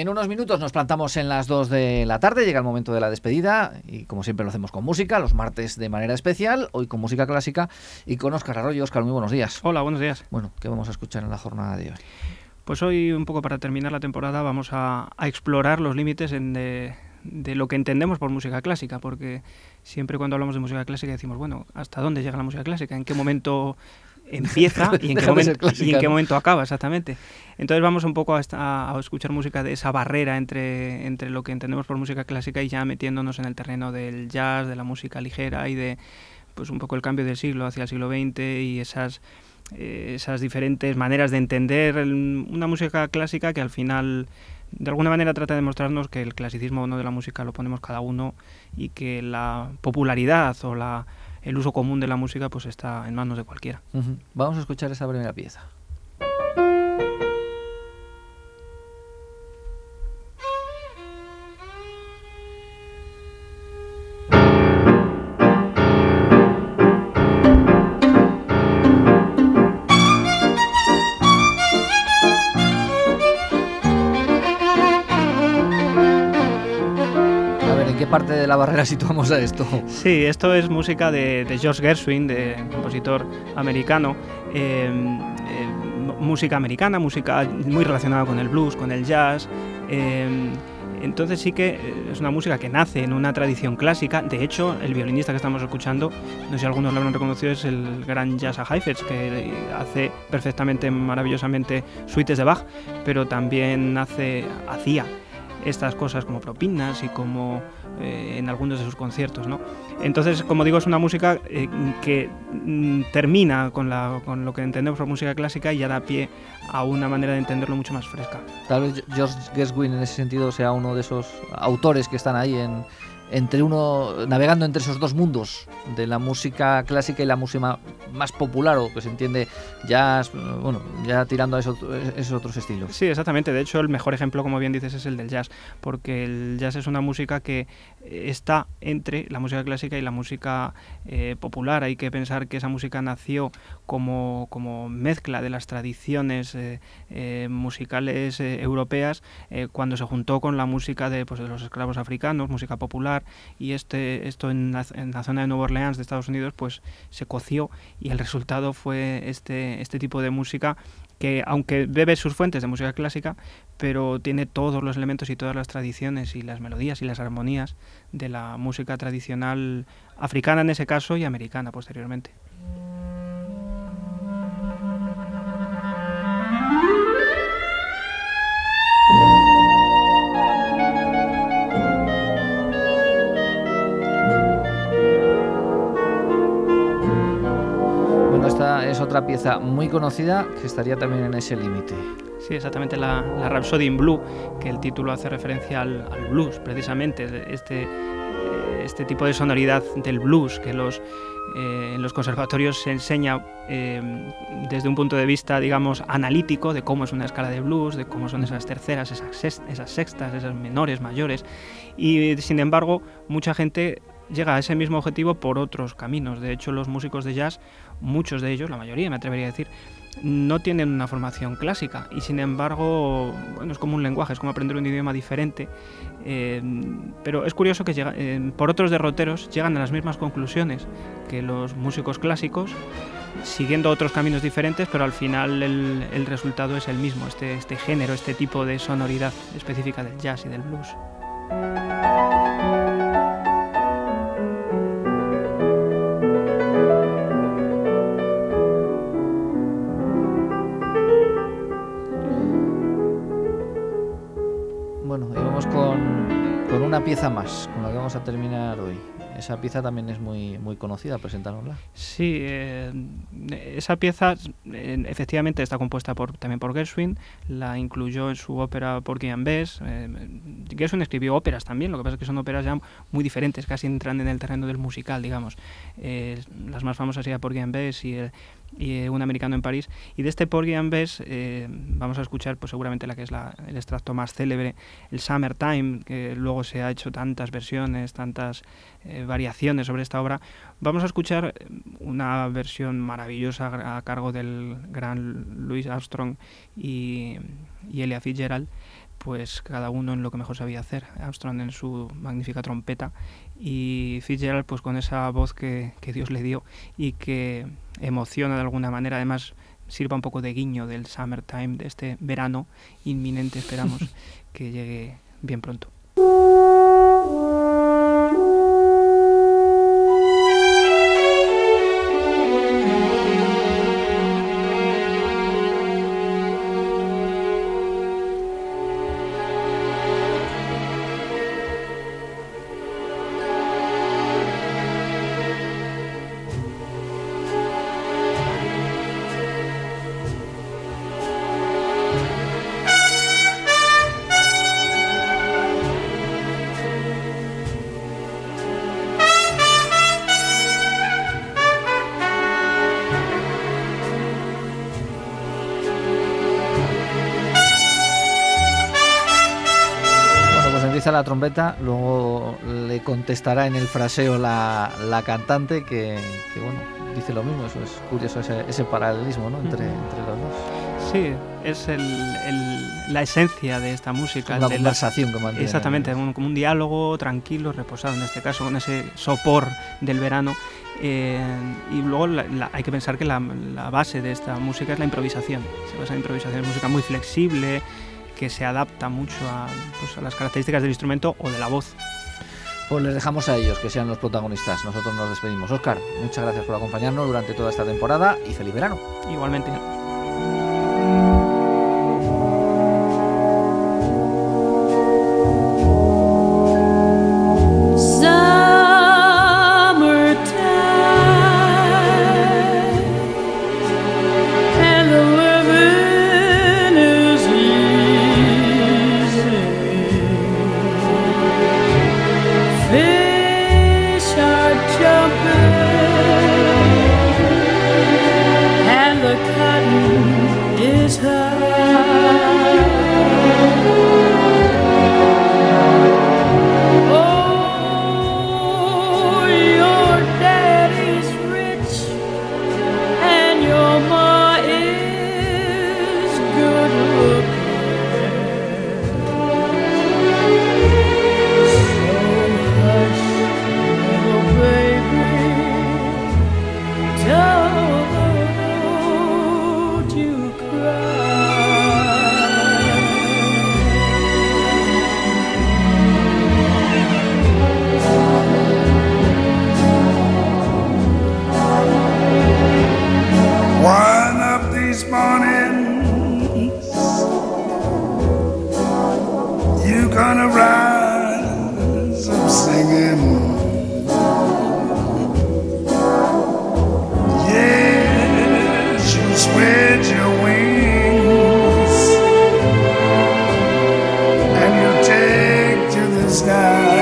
En unos minutos nos plantamos en las 2 de la tarde, llega el momento de la despedida y como siempre lo hacemos con música, los martes de manera especial, hoy con música clásica y con Óscar Arroyo. Óscar, muy buenos días. Hola, buenos días. Bueno, ¿qué vamos a escuchar en la jornada de hoy? Pues hoy, un poco para terminar la temporada, vamos a, explorar los límites de, de lo que entendemos por música clásica, porque siempre cuando hablamos de música clásica decimos, bueno, ¿hasta dónde llega la música clásica? ¿En qué momento empieza y en, qué momento, y en qué momento acaba exactamente. Entonces vamos un poco a, a, escuchar música de esa barrera entre, entre lo que entendemos por música clásica y ya metiéndonos en el terreno del jazz, de la música ligera y de pues un poco el cambio del siglo hacia el siglo XX y esas eh, esas diferentes maneras de entender una música clásica que al final de alguna manera trata de mostrarnos que el clasicismo o no de la música lo ponemos cada uno y que la popularidad o la el uso común de la música pues está en manos de cualquiera. Vamos a escuchar esa primera pieza. Parte de la barrera situamos a esto? Sí, esto es música de, George Gershwin, de compositor americano. Em, em, música americana, música muy relacionada con el blues, con el jazz. Em, entonces sí que eh, es una música que nace en una tradición clásica. De hecho, el violinista que estamos escuchando, no sé si algunos lo habrán reconocido, es el gran Jazz Heifetz, que hace perfectamente, maravillosamente suites de Bach, pero también hace, hacía estas cosas como propinas y como eh, en algunos de sus conciertos. ¿no? Entonces, como digo, es una música eh, que mm, termina con, con lo que entendemos por música clásica y ya da pie a una manera de entenderlo mucho más fresca. Tal vez George Gershwin en ese sentido sea uno de esos autores que están ahí en, entre uno navegando entre esos dos mundos de la música clásica y la música más popular o que se entiende jazz, bueno, ya tirando a esos, otros estilos. Sí, exactamente. De hecho, el mejor ejemplo, como bien dices, es el del jazz, porque el jazz es una música que está entre la música clásica y la música eh, popular. Hay que pensar que esa música nació como, como mezcla de las tradiciones eh, eh, musicales europeas cuando se juntó con la música de, pues, de los esclavos africanos, música popular y este, esto en la, zona de Nueva Orleans de Estados Unidos pues se coció y el resultado fue este, este tipo de música que aunque bebe sus fuentes de música clásica, pero tiene todos los elementos y todas las tradiciones y las melodías y las armonías de la música tradicional africana en ese caso y americana posteriormente. Otra pieza muy conocida que estaría también en ese límite. Sí, exactamente, la, la, Rhapsody in Blue, que el título hace referencia al, blues, precisamente, este, eh, este tipo de sonoridad del blues que los, eh, en los conservatorios se enseña eh, desde un punto de vista, digamos, analítico de cómo es una escala de blues, de cómo son esas terceras, esas, esas sextas, esas menores, mayores, y sin embargo, mucha gente llega a ese mismo objetivo por otros caminos. De hecho, los músicos de jazz, muchos de ellos, la mayoría me atrevería a decir, no tienen una formación clásica y sin embargo, bueno, es como un lenguaje, es como aprender un idioma diferente. Eh, pero es curioso que eh, por otros derroteros llegan a las mismas conclusiones que los músicos clásicos, siguiendo otros caminos diferentes, pero al final el, el resultado es el mismo, este, este género, este tipo de sonoridad específica del jazz y del blues. Pieza más con la que vamos a terminar hoy. Esa pieza también es muy, muy conocida, presentárnosla. Sí, eh, esa pieza efectivamente está compuesta por, también por Gershwin, la incluyó en su ópera Porgy and Bess. Eh, Gershwin escribió óperas también, lo que pasa es que son óperas ya muy diferentes, casi entran en el terreno del musical, digamos. Eh, las más famosas serían Porgy and Bess y y eh, un americano en París. Y de este Porgy and eh, vamos a escuchar pues seguramente la que es la, el extracto más célebre, el Summertime, que luego se ha hecho tantas versiones, tantas eh, variaciones sobre esta obra. Vamos a escuchar una versión maravillosa a cargo del gran Louis Armstrong y, y Elia Fitzgerald pues cada uno en lo que mejor sabía hacer. Armstrong en su magnífica trompeta y Fitzgerald pues con esa voz que, que Dios le dio y que emociona de alguna manera, además sirva un poco de guiño del summertime, de este verano inminente, esperamos que llegue bien pronto. La trompeta, luego le contestará en el fraseo la, la cantante que, bueno, dice lo mismo, eso es curioso ese, paralelismo ¿no? entre, entre los dos. Sí, es el, la esencia de esta música. Una conversación que mantiene. Exactamente, como un diálogo tranquilo, reposado en este caso, con ese sopor del verano. Eh, y luego hay que pensar que la, la, base de esta música es la improvisación. Se basa en improvisación, es música muy flexible, que se adapta mucho pues, a, las características del instrumento o de la voz. Pues les dejamos a ellos que sean los protagonistas. Nosotros nos despedimos. Oscar, muchas gracias por acompañarnos durante toda esta temporada y feliz verano. Igualmente. the gonna rise up singing. Yes, you spread your wings and you take to the sky.